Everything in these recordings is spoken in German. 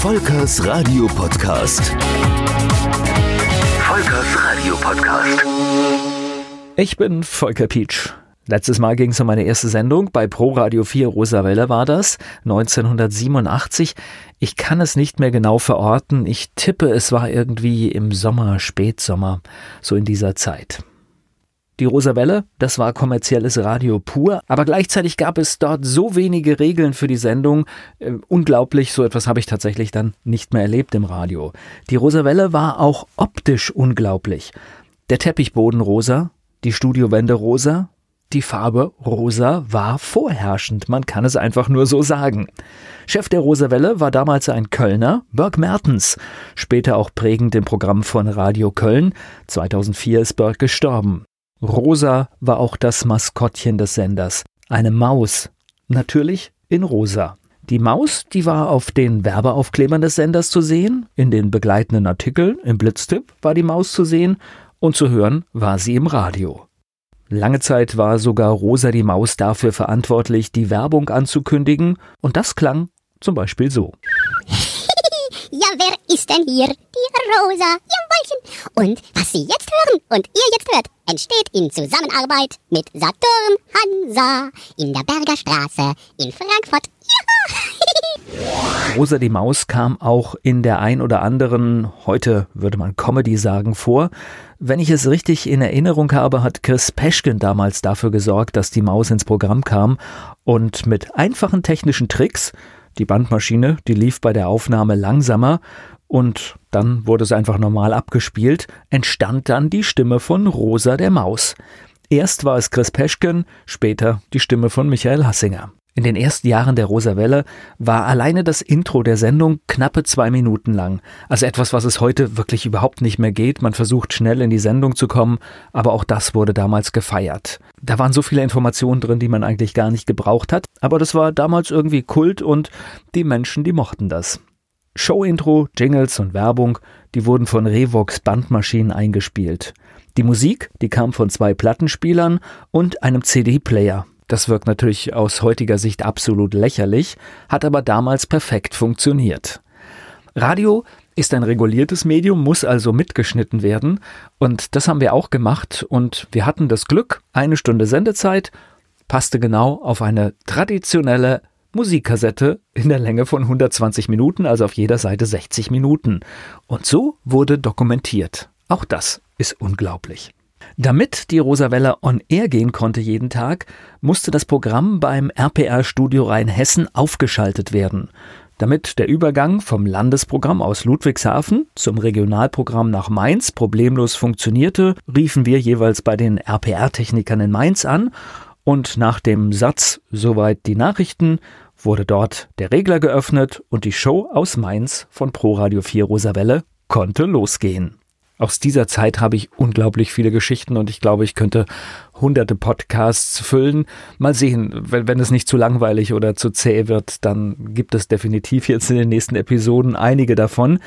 Volkers Radio Podcast. Volkers Radio Podcast. Ich bin Volker Pietsch. Letztes Mal ging es um meine erste Sendung. Bei Pro Radio 4 Rosawelle war das, 1987. Ich kann es nicht mehr genau verorten. Ich tippe, es war irgendwie im Sommer, Spätsommer, so in dieser Zeit. Die Rosawelle, das war kommerzielles Radio pur, aber gleichzeitig gab es dort so wenige Regeln für die Sendung. Äh, unglaublich, so etwas habe ich tatsächlich dann nicht mehr erlebt im Radio. Die Rosawelle war auch optisch unglaublich. Der Teppichboden rosa, die Studiowände rosa, die Farbe rosa war vorherrschend, man kann es einfach nur so sagen. Chef der Rosawelle war damals ein Kölner, Burke Mertens, später auch prägend im Programm von Radio Köln. 2004 ist Burke gestorben. Rosa war auch das Maskottchen des Senders, eine Maus, natürlich in rosa. Die Maus, die war auf den Werbeaufklebern des Senders zu sehen, in den begleitenden Artikeln, im Blitztipp war die Maus zu sehen und zu hören war sie im Radio. Lange Zeit war sogar Rosa die Maus dafür verantwortlich, die Werbung anzukündigen, und das klang zum Beispiel so. Ja, wer ist denn hier? Die Rosa, Jawolchen. Und was Sie jetzt hören und ihr jetzt hört, entsteht in Zusammenarbeit mit Saturn Hansa in der Berger Straße in Frankfurt. Ja. Rosa die Maus kam auch in der ein oder anderen, heute würde man Comedy sagen, vor. Wenn ich es richtig in Erinnerung habe, hat Chris Peschken damals dafür gesorgt, dass die Maus ins Programm kam und mit einfachen technischen Tricks die Bandmaschine, die lief bei der Aufnahme langsamer und dann wurde es einfach normal abgespielt, entstand dann die Stimme von Rosa der Maus. Erst war es Chris Peschken, später die Stimme von Michael Hassinger. In den ersten Jahren der Rosa Welle war alleine das Intro der Sendung knappe zwei Minuten lang. Also etwas, was es heute wirklich überhaupt nicht mehr geht. Man versucht schnell in die Sendung zu kommen, aber auch das wurde damals gefeiert. Da waren so viele Informationen drin, die man eigentlich gar nicht gebraucht hat. Aber das war damals irgendwie Kult und die Menschen, die mochten das. Show-Intro, Jingles und Werbung, die wurden von Revox Bandmaschinen eingespielt. Die Musik, die kam von zwei Plattenspielern und einem CD-Player. Das wirkt natürlich aus heutiger Sicht absolut lächerlich, hat aber damals perfekt funktioniert. Radio ist ein reguliertes Medium, muss also mitgeschnitten werden und das haben wir auch gemacht und wir hatten das Glück, eine Stunde Sendezeit passte genau auf eine traditionelle Musikkassette in der Länge von 120 Minuten, also auf jeder Seite 60 Minuten. Und so wurde dokumentiert. Auch das ist unglaublich. Damit die Rosawelle on Air gehen konnte jeden Tag, musste das Programm beim RPR Studio Rheinhessen aufgeschaltet werden. Damit der Übergang vom Landesprogramm aus Ludwigshafen zum Regionalprogramm nach Mainz problemlos funktionierte, riefen wir jeweils bei den RPR-Technikern in Mainz an und nach dem Satz Soweit die Nachrichten wurde dort der Regler geöffnet und die Show aus Mainz von Pro Radio 4 Rosawelle konnte losgehen. Aus dieser Zeit habe ich unglaublich viele Geschichten und ich glaube, ich könnte hunderte Podcasts füllen. Mal sehen, wenn, wenn es nicht zu langweilig oder zu zäh wird, dann gibt es definitiv jetzt in den nächsten Episoden einige davon.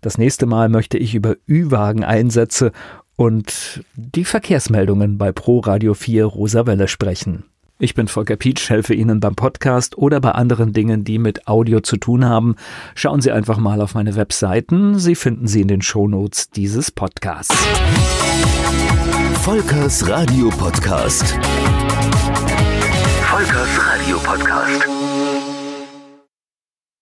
Das nächste Mal möchte ich über Ü-Wagen-Einsätze und die Verkehrsmeldungen bei Pro Radio 4 Rosawelle sprechen. Ich bin Volker Pietsch, helfe Ihnen beim Podcast oder bei anderen Dingen, die mit Audio zu tun haben. Schauen Sie einfach mal auf meine Webseiten. Sie finden sie in den Shownotes dieses Podcasts. Volkers Radio Podcast. Volkers Radio Podcast.